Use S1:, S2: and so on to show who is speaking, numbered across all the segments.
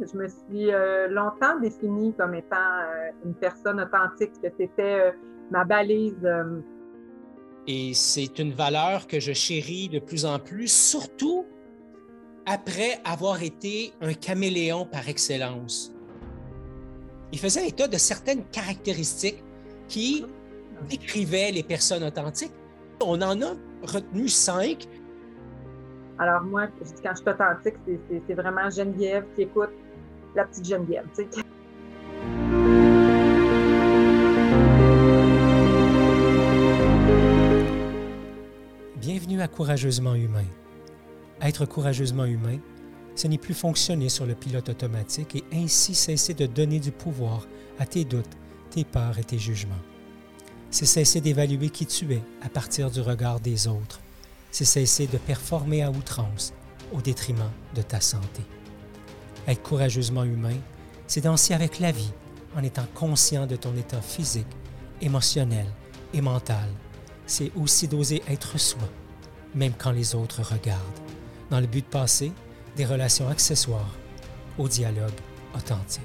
S1: Je me suis euh, longtemps définie comme étant euh, une personne authentique, que c'était ma balise.
S2: Et c'est une valeur que je chéris de plus en plus, surtout après avoir été un caméléon par excellence. Il faisait état de certaines caractéristiques qui décrivaient les personnes authentiques. On en a retenu cinq.
S1: Alors moi, quand je suis authentique, c'est vraiment Geneviève qui écoute la petite Geneviève.
S2: Bienvenue à Courageusement Humain. Être courageusement humain, ce n'est plus fonctionner sur le pilote automatique et ainsi cesser de donner du pouvoir à tes doutes, tes peurs et tes jugements. C'est cesser d'évaluer qui tu es à partir du regard des autres. C'est cesser de performer à outrance au détriment de ta santé. Être courageusement humain, c'est danser avec la vie en étant conscient de ton état physique, émotionnel et mental. C'est aussi d'oser être soi, même quand les autres regardent dans le but de passer des relations accessoires au dialogue authentique.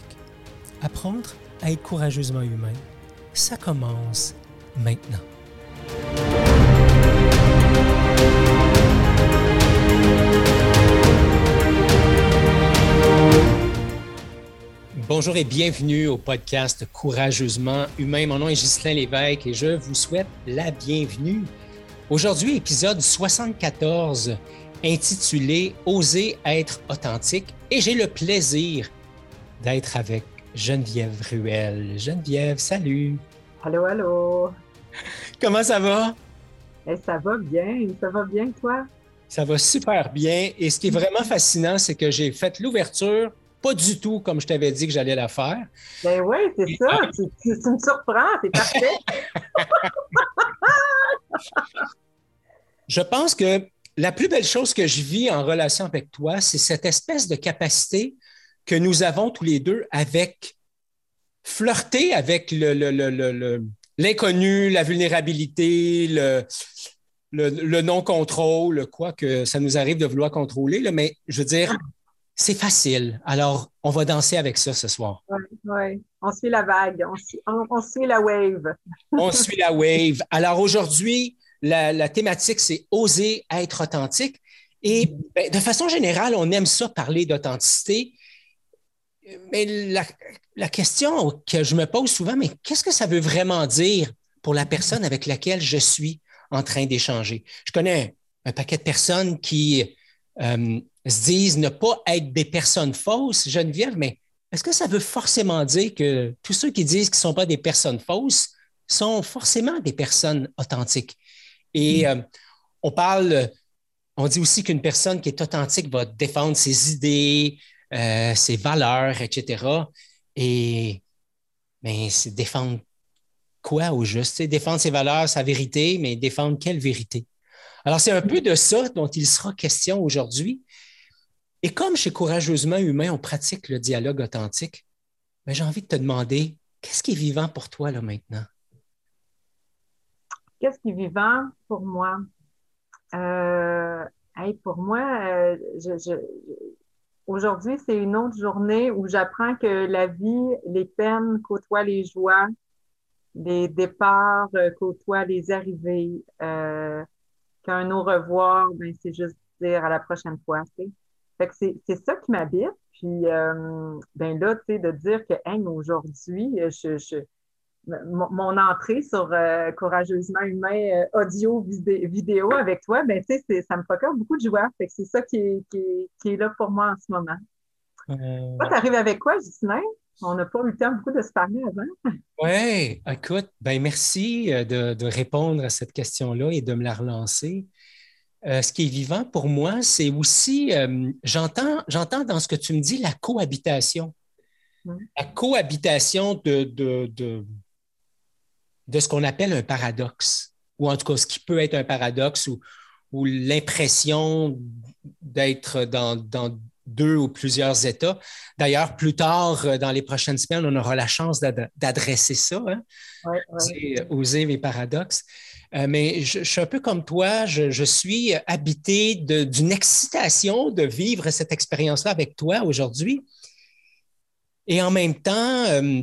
S2: Apprendre à être courageusement humain, ça commence maintenant. Bonjour et bienvenue au podcast Courageusement Humain. Mon nom est Ghislain Lévesque et je vous souhaite la bienvenue. Aujourd'hui, épisode 74 intitulé Oser être authentique et j'ai le plaisir d'être avec Geneviève Ruel. Geneviève, salut.
S1: Allô, allô.
S2: Comment ça va?
S1: Eh, ça va bien. Ça va bien, toi?
S2: Ça va super bien. Et ce qui est vraiment fascinant, c'est que j'ai fait l'ouverture pas du tout comme je t'avais dit que j'allais la faire.
S1: Ben oui, c'est ça. Tu, tu, me surprends, c'est parfait.
S2: je pense que la plus belle chose que je vis en relation avec toi, c'est cette espèce de capacité que nous avons tous les deux avec flirter avec l'inconnu, la vulnérabilité, le, non-contrôle, quoi que ça nous arrive de vouloir contrôler, mais je veux dire, c'est facile. Alors, on va danser avec ça ce soir.
S1: Oui, ouais. on suit la vague, on suit la wave.
S2: on suit la wave. Alors aujourd'hui, la, thématique, c'est oser être authentique. Et ben, de façon générale, on aime ça parler d'authenticité. Mais la, question que je me pose souvent, mais qu'est-ce que ça veut vraiment dire pour la personne avec laquelle je suis en train d'échanger? Je connais un paquet de personnes qui euh, se disent ne pas être des personnes fausses, Geneviève, mais est-ce que ça veut forcément dire que tous ceux qui disent qu'ils ne sont pas des personnes fausses sont forcément des personnes authentiques? Et mm. euh, on parle, on dit aussi qu'une personne qui est authentique va défendre ses idées, euh, ses valeurs, etc. Et mais c'est défendre quoi au juste? C'est défendre ses valeurs, sa vérité, mais défendre quelle vérité? Alors, c'est un peu de ça dont il sera question aujourd'hui. Et comme chez Courageusement Humain, on pratique le dialogue authentique, ben, j'ai envie de te demander, qu'est-ce qui est vivant pour toi là maintenant?
S1: Qu'est-ce qui est vivant pour moi? Euh, pour moi, euh, aujourd'hui, c'est une autre journée où j'apprends que la vie, les peines côtoient les joies, les départs euh, côtoient les arrivées, qu'un au revoir, ben, c'est juste dire à la prochaine fois. Fait que c'est ça qui m'habite. Puis, ben là, tu sais, de dire que, aujourd'hui, je, mon, entrée sur euh, Courageusement Humain euh, audio vidéo avec toi, ben, ça me procure beaucoup de joie. c'est ça qui est, là pour moi en ce moment. Euh... Toi, tu arrives avec quoi, Justin? On n'a pas eu le temps beaucoup de se parler avant.
S2: Oui, écoute, ben merci euh, de, répondre à cette question-là et de me la relancer. Ce qui est vivant pour moi, c'est aussi, j'entends, j'entends dans ce que tu me dis la cohabitation. La cohabitation de, de de ce qu'on appelle un paradoxe, ou en tout cas ce qui peut être un paradoxe, ou, ou l'impression d'être dans, dans, deux ou plusieurs états. D'ailleurs, plus tard, euh, dans les prochaines semaines, on aura la chance d'adresser ça, hein? oser, mes paradoxes. Euh, mais je, suis un peu comme toi, je, je suis habité d'une excitation de vivre cette expérience-là avec toi aujourd'hui. Et en même temps, euh,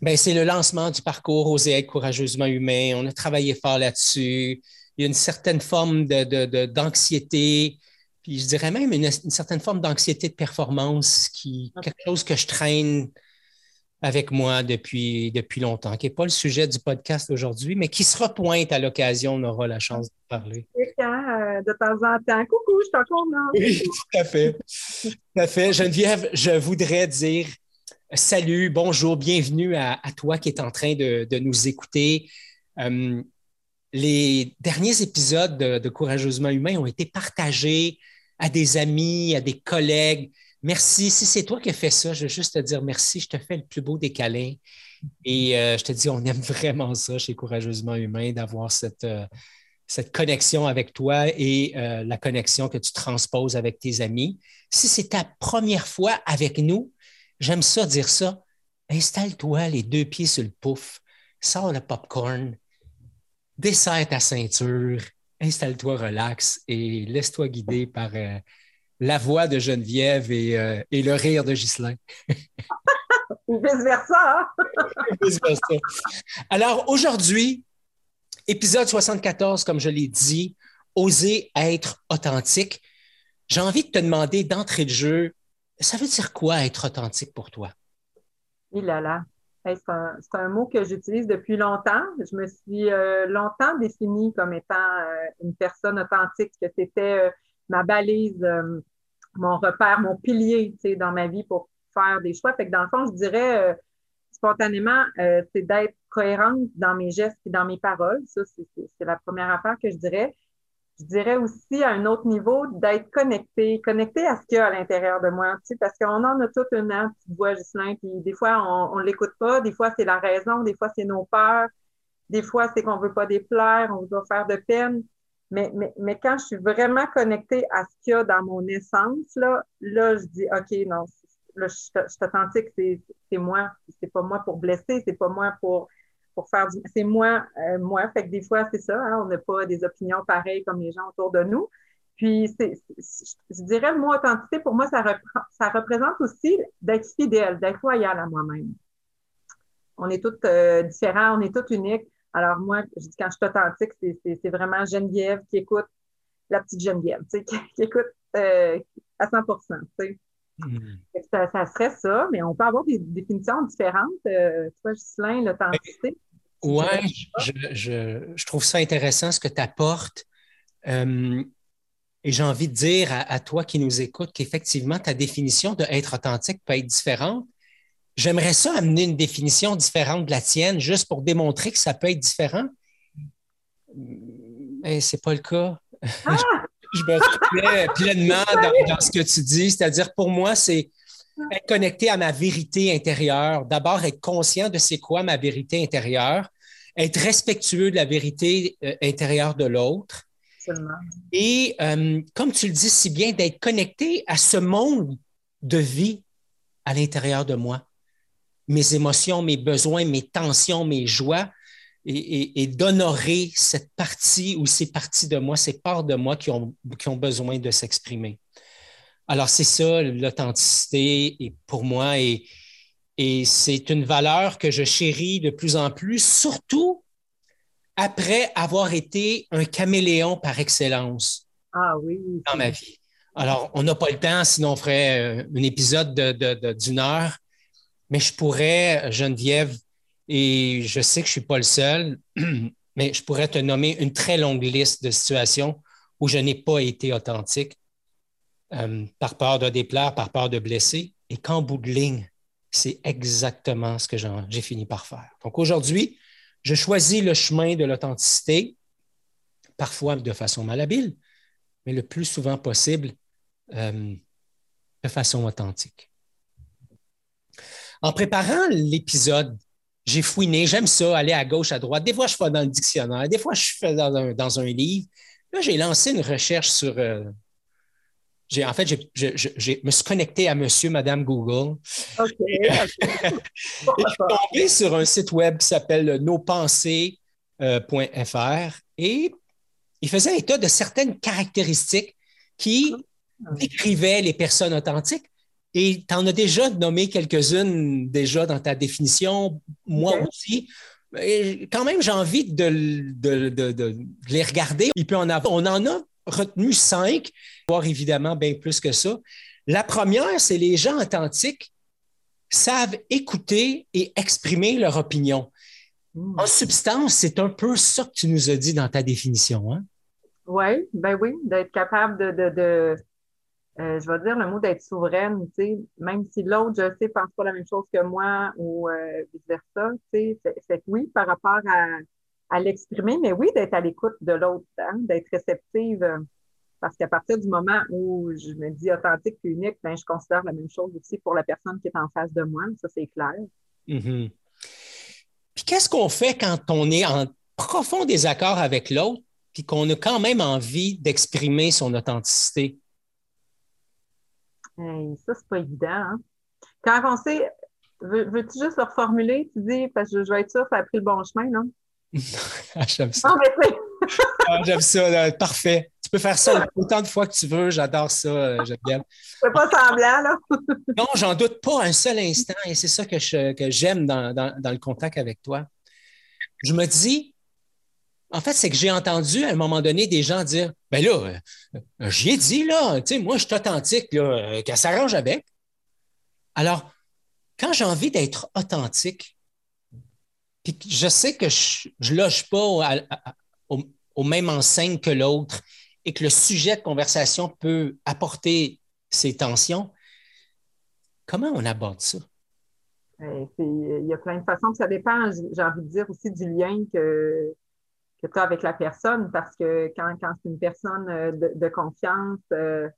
S2: ben, c'est le lancement du parcours Oser être courageusement humain. On a travaillé fort là-dessus. Il y a une certaine forme d'anxiété, de, puis je dirais même une, certaine forme d'anxiété de performance, qui quelque chose que je traîne avec moi depuis, depuis longtemps, qui n'est pas le sujet du podcast aujourd'hui, mais qui se repointe à l'occasion, on aura la chance de parler.
S1: Euh, de temps en temps? Coucou, je t'entends.
S2: Oui, tout à fait. Tout à fait. Geneviève, je voudrais dire salut, bonjour, bienvenue à, toi qui es en train de, nous écouter. Euh, les derniers épisodes de, Courageusement Humain ont été partagés à des amis, à des collègues. Merci. Si c'est toi qui as fait ça, je veux juste te dire merci. Je te fais le plus beau des câlins. Et euh, je te dis, on aime vraiment ça chez Courageusement Humain, d'avoir cette, euh, cette connexion avec toi et la connexion que tu transposes avec tes amis. Si c'est ta première fois avec nous, J'aime ça dire ça. Installe-toi les deux pieds sur le pouf, sors le popcorn, desserre ta ceinture, installe-toi relax et laisse-toi guider par euh, la voix de Geneviève et, euh, le rire de Ghislain.
S1: Ou vice-versa.
S2: vice-versa. Alors aujourd'hui, épisode 74, comme je l'ai dit, oser être authentique. J'ai envie de te demander d'entrée de jeu, ça veut dire quoi être authentique pour toi?
S1: Il là là. C'est un, mot que j'utilise depuis longtemps. Je me suis euh, longtemps définie comme étant euh, une personne authentique, que c'était euh, ma balise, mon repère, mon pilier dans ma vie pour faire des choix. Fait que dans le fond, je dirais spontanément, c'est d'être cohérente dans mes gestes et dans mes paroles. Ça, c'est la première affaire que je dirais je dirais aussi à un autre niveau d'être connecté, connecté à ce qu'il y a à l'intérieur de moi, tu sais, parce qu'on en a toute une hein, petite voix, Gislain, puis des fois, on ne l'écoute pas, des fois, c'est la raison, des fois, c'est nos peurs, des fois, c'est qu'on veut pas déplaire, on veut faire de peine. Mais, mais, mais quand je suis vraiment connectée à ce qu'il y a dans mon essence, là, là, je dis, OK, non, là, je, je suis authentique, c'est moi. C'est pas moi pour blesser, c'est pas moi pour pour faire du. C'est moi, euh, moi. Fait que des fois, c'est ça, hein, on n'a pas des opinions pareilles comme les gens autour de nous. Puis, je dirais le mot authenticité, pour moi, ça, ça représente aussi d'être fidèle, d'être loyal à moi-même. On est tous euh, différents, on est tous uniques. Alors, moi, je dis quand je suis authentique, c'est vraiment Geneviève qui écoute, la petite Geneviève, tu sais, qui, écoute euh, à 100 tu sais. Hmm. Ça, ça, serait ça, mais on peut avoir des définitions différentes. Euh, toi, Ghislain, l'authenticité.
S2: Oui, je, trouve ça intéressant ce que tu apportes. Euh, et j'ai envie de dire à, toi qui nous écoutes qu'effectivement, ta définition de être authentique peut être différente. J'aimerais ça amener une définition différente de la tienne, juste pour démontrer que ça peut être différent. Mais ce n'est pas le cas. Ah! je me reconnais pleinement dans, ce que tu dis. C'est-à-dire, pour moi, c'est être connecté à ma vérité intérieure. D'abord, être conscient de c'est quoi ma vérité intérieure, être respectueux de la vérité euh, intérieure de l'autre. Et euh, comme tu le dis si bien, d'être connecté à ce monde de vie à l'intérieur de moi. Mes émotions, mes besoins, mes tensions, mes joies, et, d'honorer cette partie ou ces parties de moi, ces parts de moi qui ont, qui ont besoin de s'exprimer. Alors, c'est ça, l'authenticité, et pour moi, et, et c'est une valeur que je chéris de plus en plus, surtout après avoir été un caméléon par excellence
S1: ah, oui.
S2: dans ma vie. Alors, on n'a pas le temps, sinon on ferait euh, un épisode d'une heure, mais je pourrais, Geneviève, et je sais que je ne suis pas le seul, mais je pourrais te nommer une très longue liste de situations où je n'ai pas été authentique euh, par peur de déplaire, par peur de blesser, et qu'en bout de ligne, c'est exactement ce que j'ai fini par faire. Donc aujourd'hui, je choisis le chemin de l'authenticité, parfois de façon malhabile, mais le plus souvent possible euh, de façon authentique. En préparant l'épisode, j'ai fouiné, j'aime ça, aller à gauche, à droite. Des fois, je fais dans le dictionnaire, des fois, je fais dans un, dans un livre. Là, j'ai lancé une recherche sur. Euh, en fait, je, me suis connecté à monsieur, madame Google. OK. et je suis tombé sur un site web qui s'appelle nospensées.fr euh, et il faisait état de certaines caractéristiques qui ah. décrivaient les personnes authentiques. Et tu en as déjà nommé quelques-unes déjà dans ta définition, moi aussi. Et quand même, j'ai envie de, de, les regarder. Il peut en avoir. On en a retenu cinq, voire évidemment bien plus que ça. La première, c'est les gens authentiques savent écouter et exprimer leur opinion. Hmm. En substance, c'est un peu ça que tu nous as dit dans ta définition. Hein?
S1: Oui, ben oui, d'être capable de, euh, je vais dire le mot d'être souveraine, même si l'autre, je sais, pense pas la même chose que moi ou euh, vice-versa, c'est oui, par rapport à, à l'exprimer, mais oui, d'être à l'écoute de l'autre, hein, d'être réceptive, euh, parce qu'à partir du moment où je me dis authentique et unique, ben, je considère la même chose aussi pour la personne qui est en face de moi, ça c'est clair.
S2: Mm-hmm. Puis qu'est-ce qu'on fait quand on est en profond désaccord avec l'autre, puis qu'on a quand même envie d'exprimer son authenticité?
S1: Ça, c'est pas évident. Hein. Quand on sait, veux-tu juste le reformuler? Tu dis, parce que je vais être sûr, ça a pris le bon chemin, non?
S2: Ah, j'aime ça. Ah, j'aime ça, parfait. Tu peux faire ça autant de fois que tu veux, j'adore ça, euh, j'aime bien.
S1: C'est pas semblant, là.
S2: non, j'en doute pas un seul instant, et c'est ça que, j'aime dans, dans le contact avec toi. Je me dis, en fait, c'est que j'ai entendu à un moment donné des gens dire Ben là, euh, j'y ai dit, là, tu sais, moi, je suis authentique, là, euh, qu'elle s'arrange avec. Alors, quand j'ai envie d'être authentique, puis je sais que je ne loge pas au, même enseigne que l'autre et que le sujet de conversation peut apporter ces tensions, comment on aborde ça?
S1: Euh, il y a plein de façons, ça dépend, j'ai envie de dire aussi du lien que, que tu as avec la personne parce que quand, quand c'est une personne euh, de, confiance, euh,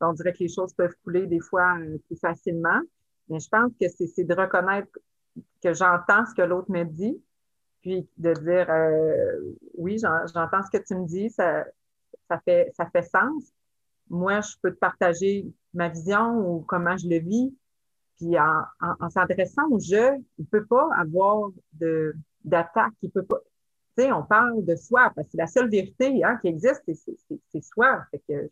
S1: on dirait que les choses peuvent couler des fois euh, plus facilement. Mais je pense que c'est de reconnaître que j'entends ce que l'autre me dit, puis de dire oui, j'entends ce que tu me dis, ça, ça, fait, ça fait sens. Moi, je peux te partager ma vision ou comment je le vis. Puis en, en, s'adressant au jeu, il ne peut pas avoir d'attaque, il peut pas on parle de soi, parce que la seule vérité hein, qui existe, c'est soi. que,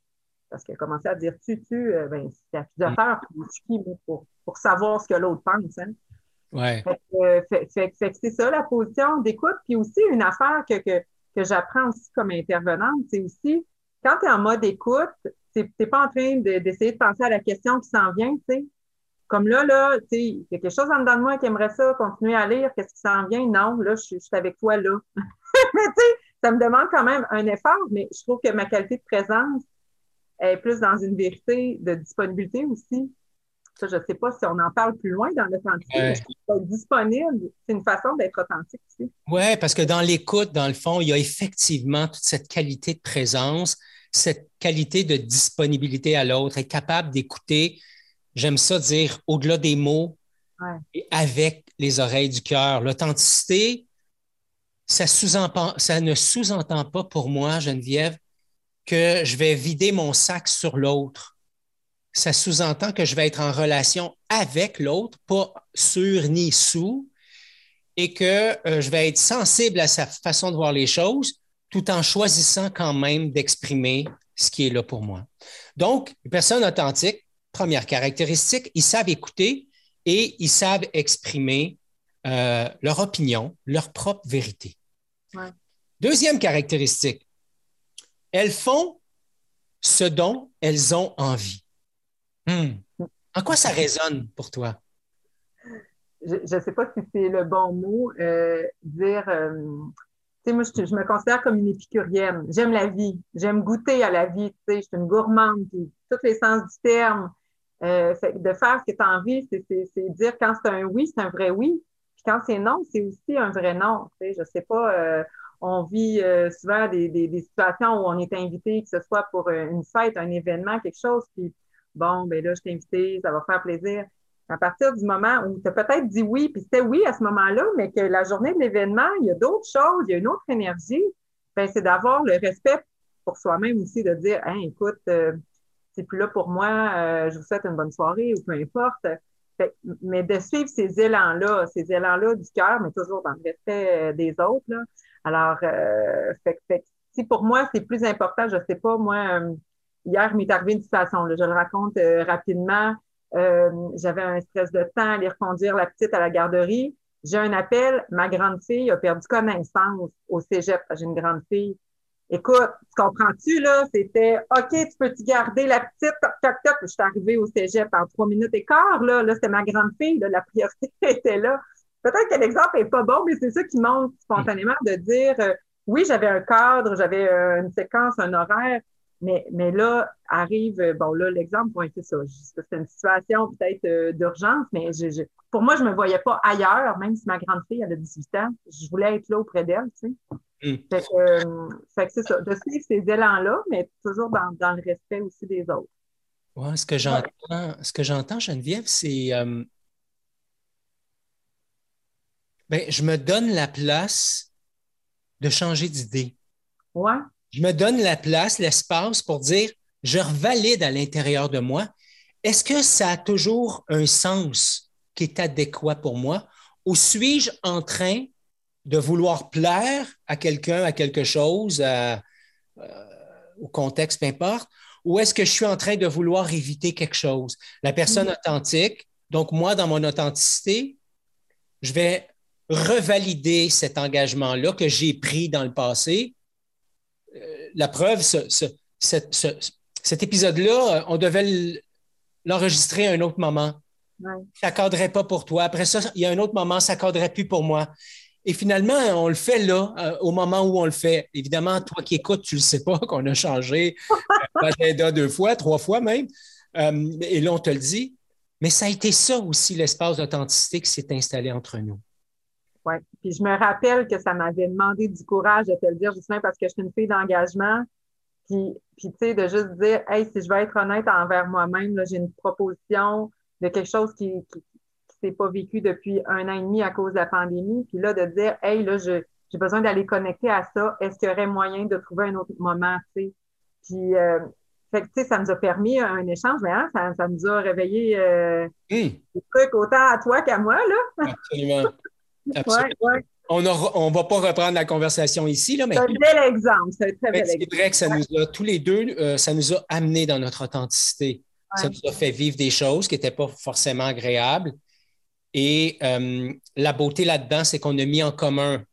S1: parce que commencer à dire tu, tu, euh, ben, c'est à plus d'affaires pour, pour, savoir ce que l'autre pense. Hein.
S2: Ouais.
S1: Euh, c'est ça la position d'écoute. Puis aussi, une affaire que, que, que j'apprends aussi comme intervenante, c'est aussi quand tu es en mode écoute, tu n'es pas en train d'essayer de, penser à la question qui s'en vient, tu sais. Comme là, là, tu sais, il y a quelque chose en dedans de moi qui aimerait ça, continuer à lire, qu'est-ce qui s'en vient? Non, là, je, suis avec toi là. mais tu sais, ça me demande quand même un effort, mais je trouve que ma qualité de présence est plus dans une vérité de disponibilité aussi. Ça, je ne sais pas si on en parle plus loin dans l'authenticité. Ouais. Être disponible, c'est une façon d'être authentique aussi.
S2: Oui, parce que dans l'écoute, dans le fond, il y a effectivement toute cette qualité de présence, cette qualité de disponibilité à l'autre, être capable d'écouter j'aime ça dire au-delà des mots et avec les oreilles du cœur. L'authenticité, ça, ça ne sous-entend pas pour moi, Geneviève, que je vais vider mon sac sur l'autre. Ça sous-entend que je vais être en relation avec l'autre, pas sur ni sous, et que euh, je vais être sensible à sa façon de voir les choses, tout en choisissant quand même d'exprimer ce qui est là pour moi. Donc, une personne authentique, Première caractéristique, ils savent écouter et ils savent exprimer euh, leur opinion, leur propre vérité. Deuxième caractéristique, elles font ce dont elles ont envie. Hmm. En quoi ça résonne pour toi?
S1: Je ne sais pas si c'est le bon mot, euh, dire, euh, tu sais, moi, je, me considère comme une épicurienne. J'aime la vie, j'aime goûter à la vie, tu sais, je suis une gourmande, puis tous les sens du terme. Euh, de faire ce que tu as envie, c'est dire quand c'est un oui, c'est un vrai oui. Puis quand c'est non, c'est aussi un vrai non. Tu sais, je sais pas, euh, on vit euh, souvent des, des, situations où on est invité, que ce soit pour une fête, un événement, quelque chose, puis bon, ben là, je t'ai invité, ça va faire plaisir. À partir du moment où tu as peut-être dit oui, puis c'était oui à ce moment-là, mais que la journée de l'événement, il y a d'autres choses, il y a une autre énergie, ben, c'est d'avoir le respect pour soi-même aussi, de dire, hein, écoute, c'est plus là pour moi, euh, je vous souhaite une bonne soirée ou peu importe. mais de suivre ces élans-là, ces élans-là du cœur, mais toujours dans le respect euh, des autres. Là. Alors, euh, si pour moi, c'est plus important, je ne sais pas, moi, hier, m'est arrivé une situation, je le raconte rapidement. j'avais un stress de temps, aller reconduire la petite à la garderie. J'ai un appel, ma grande fille a perdu connaissance au cégep. J'ai une grande fille. Écoute, tu comprends-tu, là? C'était OK, tu peux-tu garder la petite? Toc, toc, toc. Je suis arrivée au cégep en trois minutes et quart, là. Là, c'était ma grande fille, là. La priorité était là. Peut-être que l'exemple est pas bon, mais c'est ça qui montre spontanément de dire, euh, oui, j'avais un cadre, j'avais euh, une séquence, un horaire, mais, mais là, arrive, euh, bon, là, l'exemple, bon, c'est ça. C'est une situation peut-être d'urgence, mais je, pour moi, je ne me voyais pas ailleurs, même si ma grande fille, elle a 18 ans. Je voulais être là auprès d'elle, tu sais. Mm. Fait que, euh, fait que c'est ça, de suivre ces élans-là, mais toujours dans, dans, le respect aussi des autres.
S2: Ouais, ce que j'entends, ce que j'entends, Geneviève, c'est ben, je me donne la place de changer d'idée.
S1: Ouais
S2: je me donne la place, l'espace pour dire, je revalide à l'intérieur de moi, est-ce que ça a toujours un sens qui est adéquat pour moi? Ou suis-je en train de vouloir plaire à quelqu'un, à quelque chose, euh, au contexte, peu importe, ou est-ce que je suis en train de vouloir éviter quelque chose? La personne mm-hmm. authentique, donc moi, dans mon authenticité, je vais revalider cet engagement-là que j'ai pris dans le passé la preuve, cet épisode-là, euh, on devait l'enregistrer à un autre moment. Ça ne cadrait pas pour toi. Après ça, il y a un autre moment, ça ne cadrait plus pour moi. Et finalement, on le fait là, euh, au moment où on le fait. Évidemment, toi qui écoutes, tu ne le sais pas qu'on a changé l'agenda deux fois, trois fois même. Euh, et là, on te le dit. Mais ça a été ça aussi, l'espace d'authenticité qui s'est installé entre nous.
S1: Oui. Puis je me rappelle que ça m'avait demandé du courage de te le dire, justement parce que je suis une fille d'engagement. Puis, puis tu sais, de juste dire, hey, si je veux être honnête envers moi-même, j'ai une proposition de quelque chose qui s'est pas vécu depuis un an et demi à cause de la pandémie. Puis là, de dire, hey, là, j'ai besoin d'aller connecter à ça. Est-ce qu'il y aurait moyen de trouver un autre moment, tu sais? Puis, euh, fait que, tu sais, ça nous a permis un échange, mais hein, ça, ça, nous a réveillé euh, des trucs autant à toi qu'à moi, là.
S2: Absolument. On ne va pas reprendre la conversation ici, là, mais.
S1: C'est un bel exemple. C'est très bel
S2: exemple. C'est vrai que ça nous a, tous les deux, euh, ça nous a amenés dans notre authenticité. Ça nous a fait vivre des choses qui n'étaient pas forcément agréables. Et euh, la beauté là-dedans, c'est qu'on a mis en commun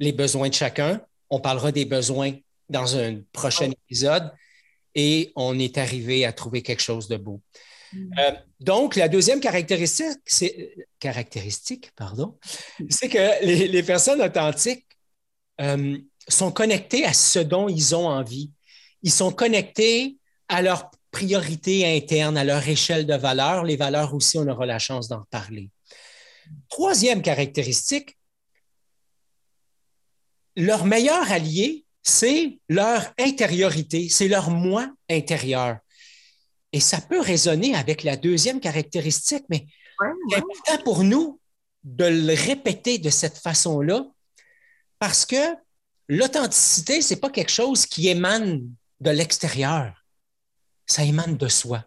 S2: les besoins de chacun. On parlera des besoins dans un prochain épisode. Et on est arrivé à trouver quelque chose de beau. Mm. Euh, donc, la deuxième caractéristique, c'est caractéristique, pardon, c'est que les, personnes authentiques euh, sont connectées à ce dont ils ont envie. Ils sont connectés à leurs priorités internes, à leur échelle de valeur. Les valeurs aussi, on aura la chance d'en parler. Troisième caractéristique, leur meilleur allié, c'est leur intériorité, c'est leur moi intérieur. Et ça peut résonner avec la deuxième caractéristique, mais c'est important pour nous de le répéter de cette façon-là parce que l'authenticité, ce n'est pas quelque chose qui émane de l'extérieur. Ça émane de soi.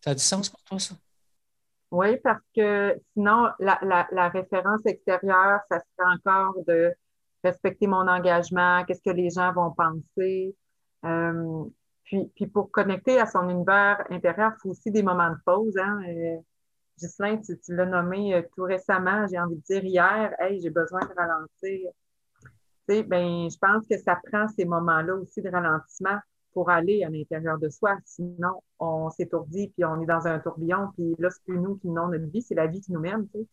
S2: Ça a du sens pour toi, ça?
S1: Oui, parce que sinon, la, référence extérieure, ça serait encore de respecter mon engagement, qu'est-ce que les gens vont penser. Euh, puis, pour connecter à son univers intérieur, il faut aussi des moments de pause. Hein? Euh, tu, l'as nommé euh, tout récemment, j'ai envie de dire hier, hey, j'ai besoin de ralentir. Tu sais, ben, je pense que ça prend ces moments-là aussi de ralentissement pour aller à l'intérieur de soi. Sinon, on s'étourdit, puis on est dans un tourbillon, puis là, c'est plus nous qui menons notre vie, c'est la vie qui nous mène. Tu sais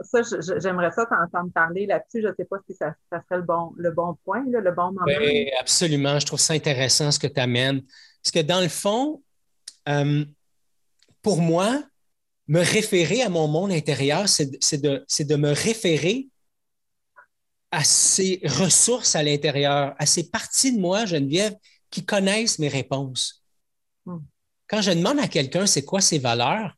S1: ça, j'aimerais ça t'entendre parler là-dessus. Je ne sais pas si ça, serait le bon, le bon point, le bon moment.
S2: Oui, absolument. Je trouve ça intéressant ce que tu amènes. Parce que dans le fond, euh, pour moi, me référer à mon monde intérieur, c'est de, de me référer à ces ressources à l'intérieur, à ces parties de moi, Geneviève, qui connaissent mes réponses. Hmm. Quand je demande à quelqu'un c'est quoi ses valeurs,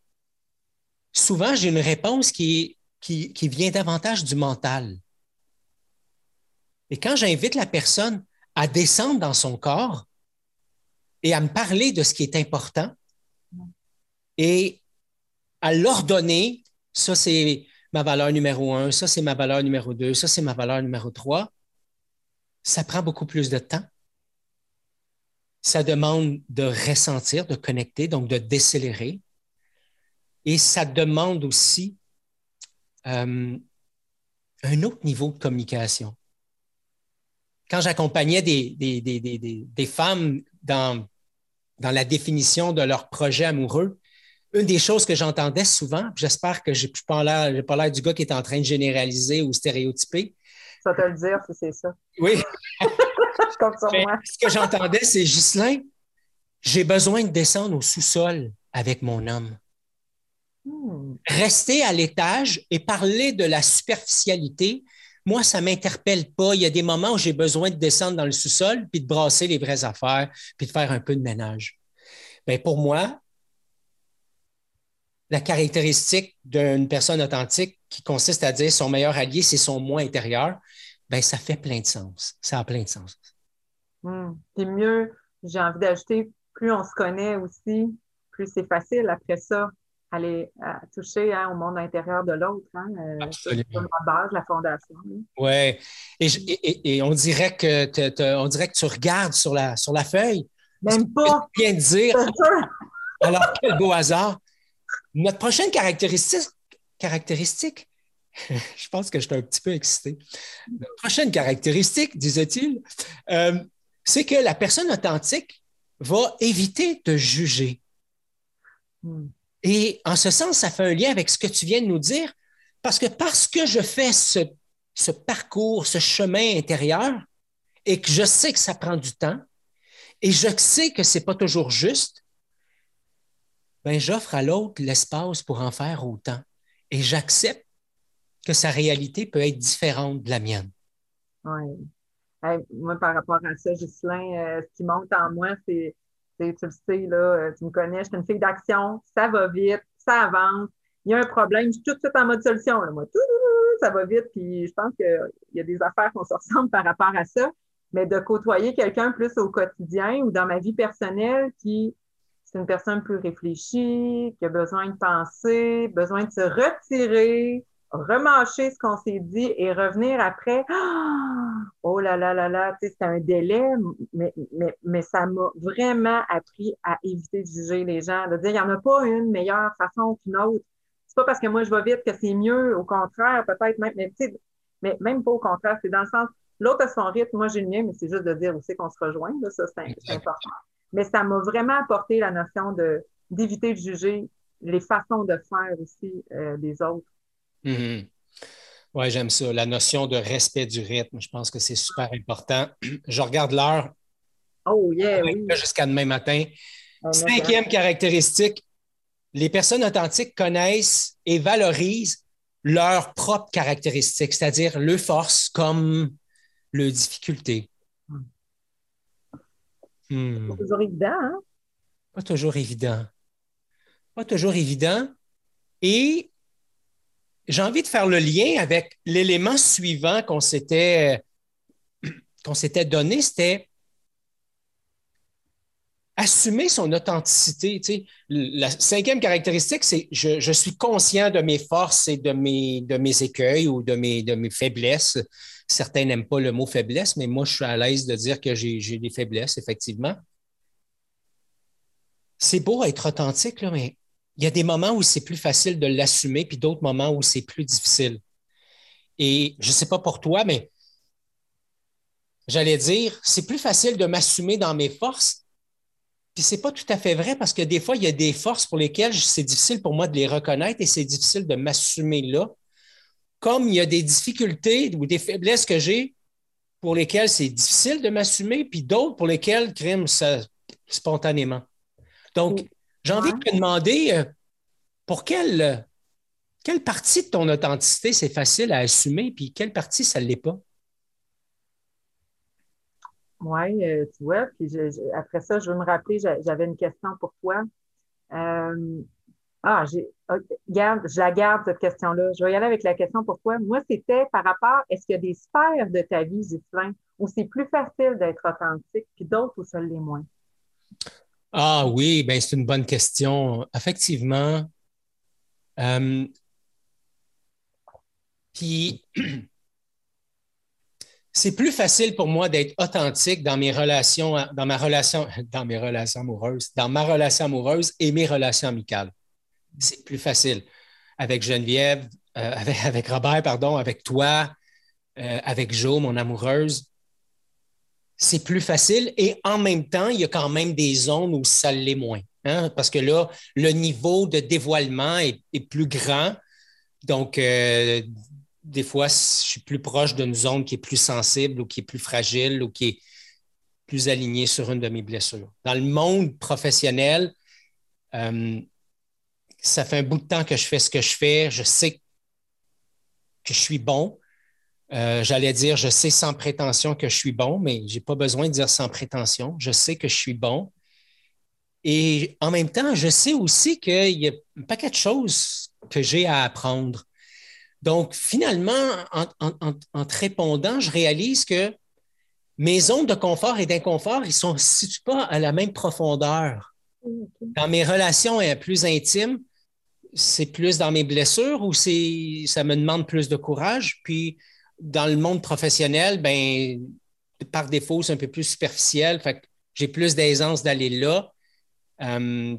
S2: souvent, j'ai une réponse qui, qui, vient davantage du mental. Et quand j'invite la personne à descendre dans son corps et à me parler de ce qui est important et à l'ordonner, ça c'est ma valeur numéro un, ça c'est ma valeur numéro deux, ça c'est ma valeur numéro trois, ça prend beaucoup plus de temps. Ça demande de ressentir, de connecter, donc de décélérer. Et ça demande aussi euh, un autre niveau de communication. Quand j'accompagnais des, femmes dans, dans la définition de leur projet amoureux, une des choses que j'entendais souvent, j'espère que je n'ai pas l'air du gars qui est en train de généraliser ou stéréotyper.
S1: Ça te le dire si c'est ça.
S2: Oui. Ce que j'entendais, c'est Ghislain, j'ai besoin de descendre au sous-sol avec mon homme. Hmm. Rester à l'étage et parler de la superficialité, moi, ça ne m'interpelle pas. Il y a des moments où j'ai besoin de descendre dans le sous-sol puis de brasser les vraies affaires puis de faire un peu de ménage. Bien, pour moi, la caractéristique d'une personne authentique qui consiste à dire son meilleur allié, c'est son moi intérieur, ben ça fait plein de sens. Ça a plein de sens.
S1: Puis mieux, j'ai envie d'ajouter, plus on se connaît aussi, plus c'est facile après ça aller à toucher hein, au monde intérieur de l'autre. Hein, euh, Absolument. la base, la fondation.
S2: Oui. Et, et, on, dirait que on dirait que tu regardes sur la, sur la feuille.
S1: Même pas.
S2: Tu viens de dire. Alors, quel beau hasard. Notre prochaine caractéristique, caractéristique je pense que je suis un petit peu excité. Notre prochaine caractéristique, disait-il, euh, c'est que la personne authentique va éviter de juger. Hmm. Et en ce sens, ça fait un lien avec ce que tu viens de nous dire, parce que parce que je fais ce, ce parcours, ce chemin intérieur, et que je sais que ça prend du temps, et je sais que ce n'est pas toujours juste, ben, j'offre à l'autre l'espace pour en faire autant. Et j'accepte que sa réalité peut être différente de la mienne.
S1: Oui. moi, par rapport à ça, Ghislain, euh, ce qui monte en moi, c'est, tu le sais, là, euh, tu me connais, je suis une fille d'action, ça va vite, ça avance, il y a un problème, je suis tout de suite en mode solution. Là, moi, tout, ça va vite, puis je pense qu'il y a des affaires qu'on se ressemble par rapport à ça, mais de côtoyer quelqu'un plus au quotidien ou dans ma vie personnelle qui c'est une personne plus réfléchie, qui a besoin de penser, besoin de se retirer, remâcher ce qu'on s'est dit et revenir après. Oh là là là là, c'est un délai, mais, mais, mais ça m'a vraiment appris à éviter de juger les gens, de dire il n'y en a pas une meilleure façon qu'une autre. C'est pas parce que moi je vais vite que c'est mieux, au contraire, peut-être même, mais, mais même pas au contraire, c'est dans le sens, l'autre a son rythme, moi j'ai le mien, mais c'est juste de dire aussi qu'on se rejoint, là, ça c'est important. Mais ça m'a vraiment apporté la notion de d'éviter de juger les façons de faire aussi euh, des autres.
S2: Mm-hmm. Oui, j'aime ça. La notion de respect du rythme, je pense que c'est super important. Je regarde l'heure.
S1: Oh, yeah, oui.
S2: Jusqu'à demain matin. Cinquième caractéristique, les personnes authentiques connaissent et valorisent leurs propres caractéristiques, c'est-à-dire le force comme le difficulté.
S1: Hmm. Pas toujours évident, hein?
S2: Pas toujours évident. Pas toujours évident. Et j'ai envie de faire le lien avec l'élément suivant qu'on s'était, qu'on s'était donné, c'était assumer son authenticité. La cinquième caractéristique, c'est je, je suis conscient de mes forces et de mes, de mes écueils ou de mes, de mes faiblesses. Certains n'aiment pas le mot faiblesse, mais moi, je suis à l'aise de dire que j'ai des faiblesses, effectivement. C'est beau être authentique, là, mais il y a des moments où c'est plus facile de l'assumer, puis d'autres moments où c'est plus difficile. Et je ne sais pas pour toi, mais j'allais dire, c'est plus facile de m'assumer dans mes forces. Puis c'est pas tout à fait vrai parce que des fois, il y a des forces pour lesquelles c'est difficile pour moi de les reconnaître et c'est difficile de m'assumer là. Comme il y a des difficultés ou des faiblesses que j'ai pour lesquelles c'est difficile de m'assumer, puis d'autres pour lesquelles crime ça spontanément. Donc, j'ai envie de te demander euh, pour quelle, quelle partie de ton authenticité c'est facile à assumer, puis quelle partie ça ne l'est pas?
S1: Oui, euh, tu vois, puis après ça, je veux me rappeler, j'avais une question pour toi. Euh, ah, j'ai, je la garde, cette question-là. Je vais y aller avec la question pour toi. Moi, c'était par rapport, est-ce qu'il y a des sphères de ta vie, Ghislain, où c'est plus facile d'être authentique, puis d'autres où ça l'est moins?
S2: Ah oui, ben c'est une bonne question. Effectivement. Euh, puis, c'est plus facile pour moi d'être authentique dans mes relations, dans ma relation, dans mes relations amoureuses, dans ma relation amoureuse et mes relations amicales. C'est plus facile. Avec Geneviève, euh, avec, Robert, pardon, avec toi, euh, avec Jo, mon amoureuse. C'est plus facile et en même temps, il y a quand même des zones où ça l'est moins. Hein, parce que là, le niveau de dévoilement est, plus grand. Donc, euh, des fois, je suis plus proche d'une zone qui est plus sensible ou qui est plus fragile ou qui est plus alignée sur une de mes blessures. Dans le monde professionnel, ça fait un bout de temps que je fais ce que je fais. Je sais que je suis bon. Euh, j'allais dire, je sais sans prétention que je suis bon, mais je n'ai pas besoin de dire sans prétention. Je sais que je suis bon. Et en même temps, je sais aussi qu'il y a un paquet de choses que j'ai à apprendre. Donc, finalement, en, te répondant, je réalise que mes zones de confort et d'inconfort, ils ne se situent pas à la même profondeur. Dans mes relations plus intimes, c'est plus dans mes blessures ou ça me demande plus de courage? Puis, dans le monde professionnel, ben, par défaut, c'est un peu plus superficiel. j'ai plus d'aisance d'aller là. Euh,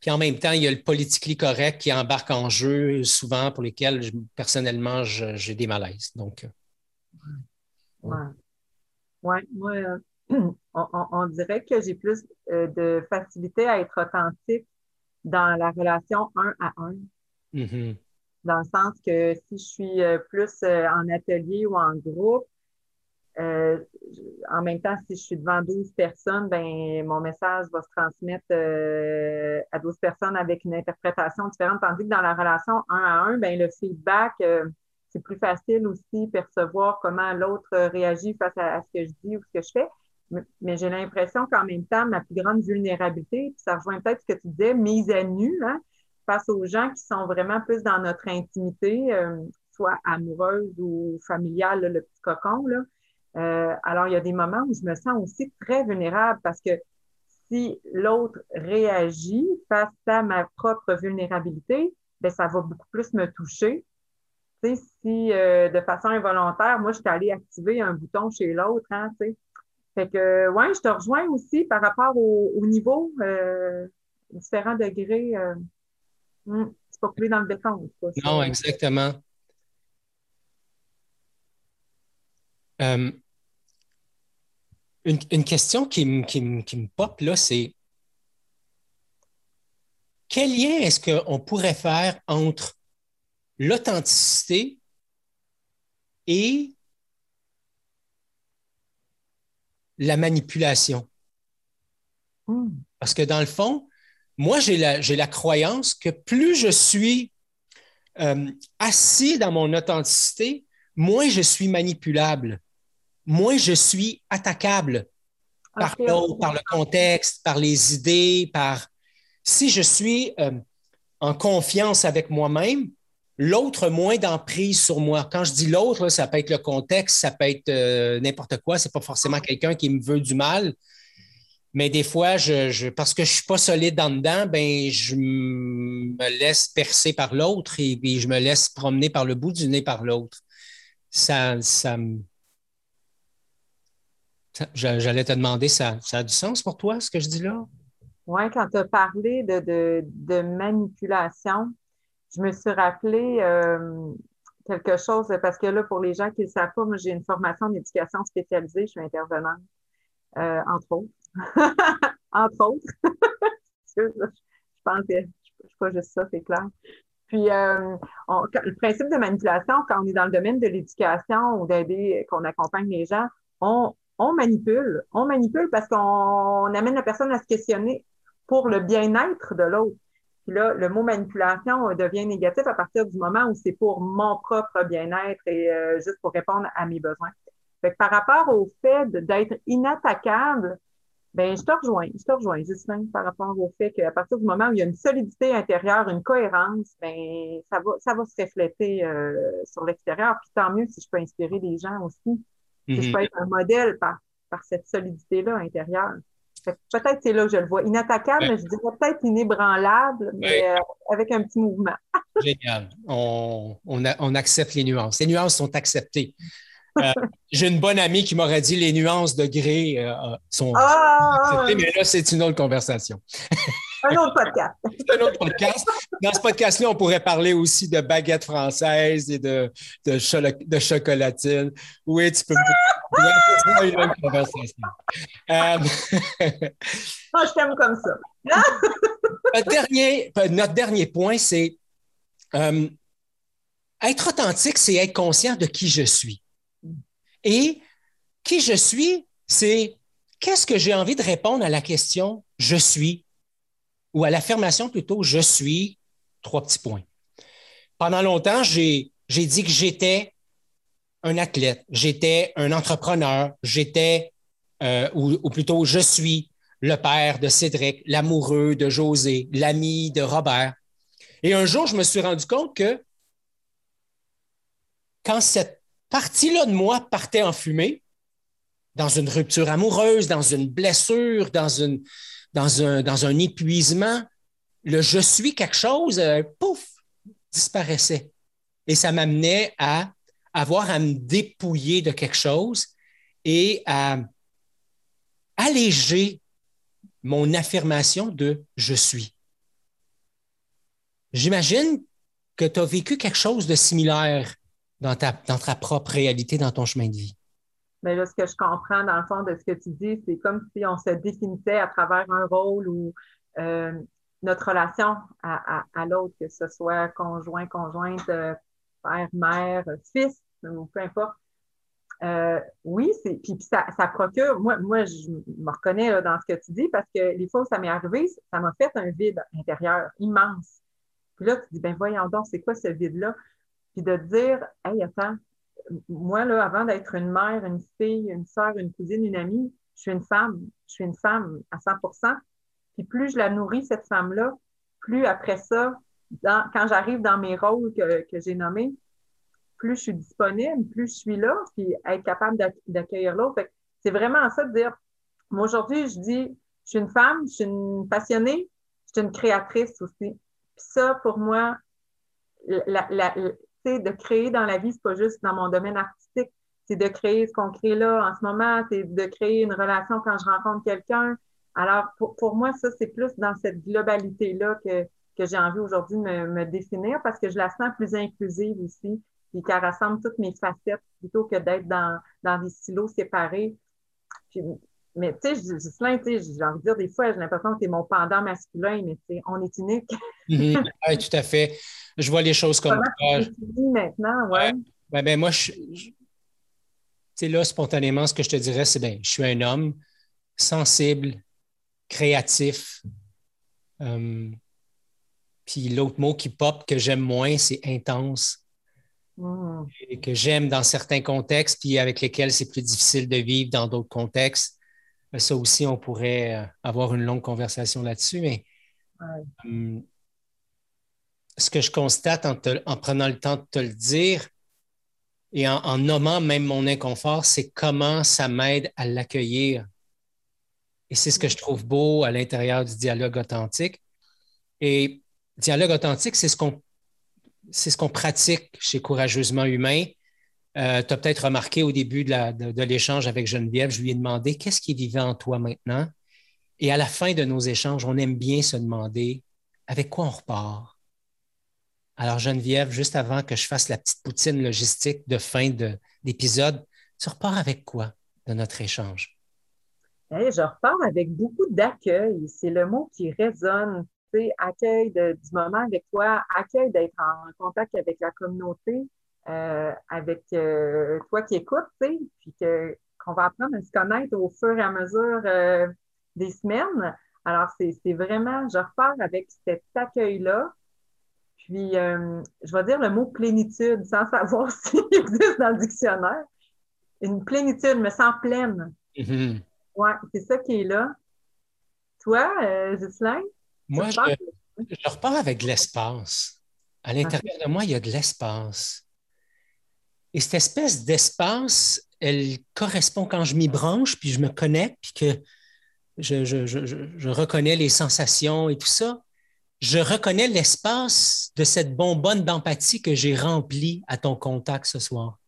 S2: puis en même temps, il y a le politically correct qui embarque en jeu souvent pour lesquels personnellement j'ai des malaises. Donc,
S1: euh, ouais. moi, euh, on, dirait que j'ai plus de facilité à être authentique dans la relation un à un. Mm-hmm. Dans le sens que si je suis plus en atelier ou en groupe, euh, en même temps, si je suis devant 12 personnes, ben, mon message va se transmettre euh, à 12 personnes avec une interprétation différente, tandis que dans la relation un à un, ben, le feedback, euh, c'est plus facile aussi percevoir comment l'autre réagit face à, ce que je dis ou ce que je fais. Mais, j'ai l'impression qu'en même temps, ma plus grande vulnérabilité, puis ça rejoint peut-être ce que tu disais, mise à nu, hein, face aux gens qui sont vraiment plus dans notre intimité, soit amoureuse ou familiale, le petit cocon, là, euh, alors, il y a des moments où je me sens aussi très vulnérable parce que si l'autre réagit face à ma propre vulnérabilité, ben, ça va beaucoup plus me toucher. Tu sais, si euh, de façon involontaire, moi, je suis allée activer un bouton chez l'autre, hein, tu sais. Fait que, ouais, je te rejoins aussi par rapport au, niveau, euh, différents degrés. Euh, hmm, c'est dans le béton.
S2: non, exactement. Euh, une, question qui, me pop là, c'est quel lien est-ce qu'on pourrait faire entre l'authenticité et la manipulation? Hmm. Parce que dans le fond, moi, j'ai la, la, croyance que plus je suis euh, assis dans mon authenticité, moins je suis manipulable moins je suis attaquable par l'autre, par le contexte, par les idées, par... Si je suis euh, en confiance avec moi-même, l'autre moins d'emprise sur moi. Quand je dis l'autre, ça peut être le contexte, ça peut être euh, n'importe quoi, c'est pas forcément quelqu'un qui me veut du mal. Mais des fois, je, parce que je ne suis pas solide en dedans, ben, je me laisse percer par l'autre et, je me laisse promener par le bout du nez par l'autre. Ça, ça, J'allais te demander, ça, ça a du sens pour toi, ce que je dis là?
S1: Oui, quand tu as parlé de, manipulation, je me suis rappelé euh, quelque chose, parce que là, pour les gens qui ne le savent pas, moi, j'ai une formation d'éducation spécialisée, je suis intervenante, euh, entre autres. entre autres. je pense que je ne suis pas juste ça, c'est clair. Puis, euh, le principe de manipulation, quand on est dans le domaine de l'éducation ou d'aider, qu'on accompagne les gens, on manipule. On manipule parce qu'on amène la personne à se questionner pour le bien-être de l'autre. Puis là, le mot manipulation devient négatif à partir du moment où c'est pour mon propre bien-être et euh, juste pour répondre à mes besoins. Fait que par rapport au fait d'être inattaquable, ben je te rejoins, je te rejoins, Justin, par rapport au fait qu'à partir du moment où il y a une solidité intérieure, une cohérence, ben ça va, ça va se refléter euh, sur l'extérieur. Puis tant mieux si je peux inspirer des gens aussi je mhm. peux être un modèle par, par cette solidité-là intérieure. Peut-être c'est là que je le vois. Inattaquable, mais je dirais peut-être inébranlable, mais euh, avec un petit mouvement.
S2: Génial. On, on, accepte les nuances. Les nuances sont acceptées. Euh, j'ai une bonne amie qui m'aurait dit les nuances de gris euh, sont. Ah! mais là, c'est une autre conversation.
S1: Un autre podcast.
S2: un autre podcast. Dans ce podcast-là, on pourrait parler aussi de baguettes françaises et de, de, de chocolatine. Oui, tu peux. Conversation.
S1: Euh... je t'aime comme ça.
S2: notre, dernier, notre dernier point, c'est euh, être authentique, c'est être conscient de qui je suis. Et qui je suis, c'est qu'est-ce que j'ai envie de répondre à la question je suis ou à l'affirmation plutôt je suis, trois petits points. Pendant longtemps, j'ai dit que j'étais un athlète, j'étais un entrepreneur, j'étais, euh, ou, plutôt je suis le père de Cédric, l'amoureux de José, l'ami de Robert. Et un jour, je me suis rendu compte que quand cette partie-là de moi partait en fumée, dans une rupture amoureuse, dans une blessure, dans, un, dans un épuisement, le je suis quelque chose, euh, pouf, disparaissait. Et ça m'amenait à avoir à me dépouiller de quelque chose et à alléger mon affirmation de je suis. J'imagine que tu as vécu quelque chose de similaire dans ta, dans ta propre réalité, dans ton chemin de vie.
S1: Mais là, ce que je comprends dans le fond de ce que tu dis, c'est comme si on se définissait à travers un rôle ou euh, notre relation à, l'autre, que ce soit conjoint, conjointe, euh, père, mère, fils, peu importe. Euh, oui, c'est puis, ça, ça, procure. Moi, moi, je me reconnais dans ce que tu dis parce que les fois où ça m'est arrivé, ça m'a fait un vide intérieur immense. Puis là, tu dis, ben voyons donc, c'est quoi ce vide-là? Puis de dire, hey, attends, moi, là, avant d'être une mère, une fille, une soeur, une cousine, une amie, je suis une femme. Je suis une femme à 100% Puis plus je la nourris, cette femme-là, plus après ça, quand j'arrive dans mes rôles que, que j'ai nommés, plus je suis disponible, plus je suis là, puis être capable d'accueillir l'autre. C'est vraiment ça de dire, moi aujourd'hui, je dis, je suis une femme, je suis une passionnée, je suis une créatrice aussi. Puis ça, pour moi, la, la, de créer dans la vie, c'est pas juste dans mon domaine artistique, c'est de créer ce qu'on crée là en ce moment, c'est de créer une relation quand je rencontre quelqu'un. Alors, pour, pour moi, ça, c'est plus dans cette globalité-là que, que j'ai envie aujourd'hui de me, me, définir parce que je la sens plus inclusive aussi, puis qu'elle rassemble toutes mes facettes plutôt que d'être dans, dans des silos séparés. mais tu sais, Gislain, tu sais, j'ai envie de dire des fois, j'ai l'impression que c'est mon pendant masculin, mais tu sais, on est unique.
S2: Mhm. oui, tout à fait. Je vois les choses comme
S1: ça. maintenant, ouais?
S2: Ben, ben, moi, je, sais, là, spontanément, ce que je te dirais, c'est bien, je suis un homme sensible, créatif. Euh, puis l'autre mot qui pop que j'aime moins, c'est intense. Mm. Et que j'aime dans certains contextes, puis avec lesquels c'est plus difficile de vivre dans d'autres contextes. Ça aussi, on pourrait euh, avoir une longue conversation là-dessus, mais hum, ce que je constate en, prenant le temps de te le dire et en, nommant même mon inconfort, c'est comment ça m'aide à l'accueillir. Et c'est ce que je trouve beau à l'intérieur du dialogue authentique. Et dialogue authentique, c'est ce qu'on pratique chez Courageusement Humain. Euh, tu as peut-être remarqué au début de l'échange avec Geneviève, je lui ai demandé qu'est-ce qui vivait en toi maintenant? Et à la fin de nos échanges, on aime bien se demander avec quoi on repart? Alors, Geneviève, juste avant que je fasse la petite poutine logistique de fin d'épisode, tu repars avec quoi de notre échange?
S1: je repars avec beaucoup d'accueil. C'est le mot qui résonne. Accueil du moment avec toi, accueil d'être en contact avec la communauté, euh, avec euh, toi qui écoutes, puis qu'on va apprendre à se connaître au fur et à mesure euh, des semaines. Alors, c'est vraiment, je repars avec cet accueil-là, puis, je vais dire le mot plénitude sans savoir s'il existe dans le dictionnaire. Une plénitude, me sens pleine. Mm-hmm. Oui, c'est ça qui est là. Toi, euh,
S2: Moi, je, je, repars avec de l'espace. À l'intérieur de moi, il y a de l'espace. Et cette espèce d'espace, elle correspond quand je m'y branche, puis je me connecte, puis que je, je, reconnais les sensations et tout ça je reconnais l'espace de cette bonbonne d'empathie que j'ai remplie à ton contact ce soir.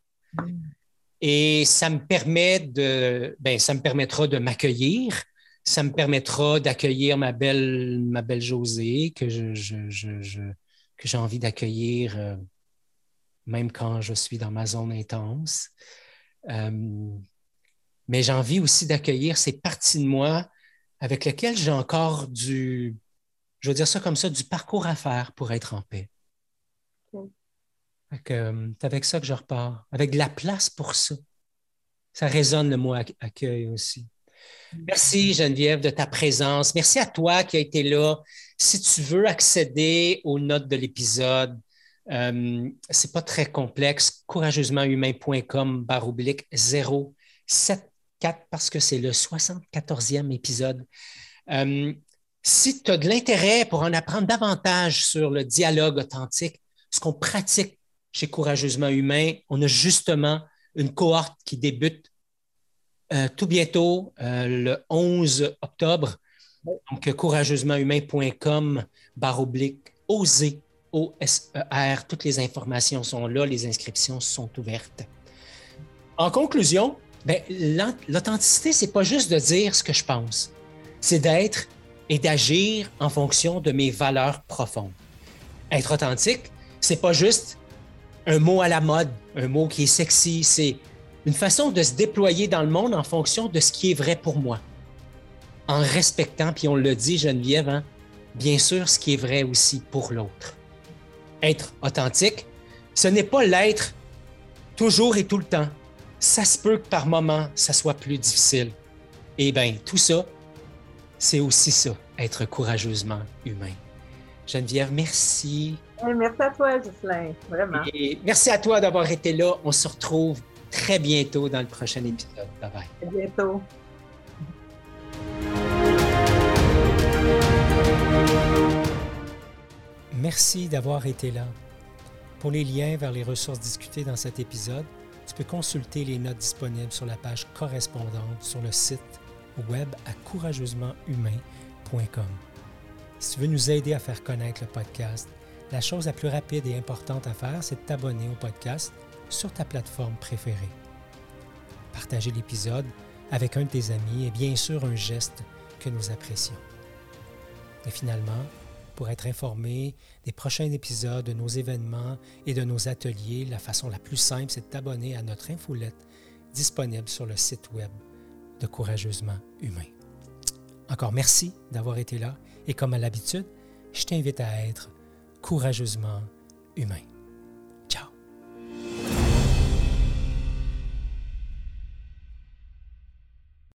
S2: Et ça me permet de, ben, ça me permettra de m'accueillir. Ça me permettra d'accueillir ma belle, ma belle Josée que je, que j'ai envie d'accueillir euh, même quand je suis dans ma zone intense. Euh, mais j'ai envie aussi d'accueillir ces parties de moi avec lesquelles j'ai encore du, je veux dire ça comme ça, du parcours à faire pour être en paix. Euh, c'est avec ça que je repars, avec de la place pour ça. Ça résonne le mot accueil aussi. Merci Geneviève de ta présence. Merci à toi qui as été là. Si tu veux accéder aux notes de l'épisode, euh, c'est pas très complexe. Courageusementhumain.com barre oblique 074 parce que c'est le 74e épisode. Euh, si tu as de l'intérêt pour en apprendre davantage sur le dialogue authentique, ce qu'on pratique chez Courageusement Humain, on a justement une cohorte qui débute euh, tout bientôt, euh, le 11 octobre. Donc, courageusementhumain.com, barre oblique, oser, O-S-E-R. Toutes les informations sont là, les inscriptions sont ouvertes. En conclusion, ben, l'authenticité, c'est pas juste de dire ce que je pense, c'est d'être et d'agir en fonction de mes valeurs profondes. Être authentique, c'est pas juste un mot à la mode, un mot qui est sexy, c'est une façon de se déployer dans le monde en fonction de ce qui est vrai pour moi. En respectant, puis on le dit, Geneviève, hein, bien sûr, ce qui est vrai aussi pour l'autre. Être authentique, ce n'est pas l'être toujours et tout le temps. Ça se peut que par moment, ça soit plus difficile. Eh bien, tout ça, c'est aussi ça, être courageusement humain. Geneviève, merci.
S1: merci à toi, Gislain, vraiment.
S2: Et merci à toi d'avoir été là. On se retrouve très bientôt dans le prochain épisode. Bye bye.
S1: À bientôt.
S2: Merci d'avoir été là. Pour les liens vers les ressources discutées dans cet épisode, tu peux consulter les notes disponibles sur la page correspondante sur le site web à courageusementhumain.com. Si tu veux nous aider à faire connaître le podcast, la chose la plus rapide et importante à faire, c'est de t'abonner au podcast sur ta plateforme préférée. Partager l'épisode avec un de tes amis est bien sûr un geste que nous apprécions. Et finalement, pour être informé des prochains épisodes, de nos événements et de nos ateliers, la façon la plus simple, c'est de t'abonner à notre infolette disponible sur le site web de Courageusement Humain. Encore merci d'avoir été là et comme à l'habitude, je t'invite à être courageusement humain.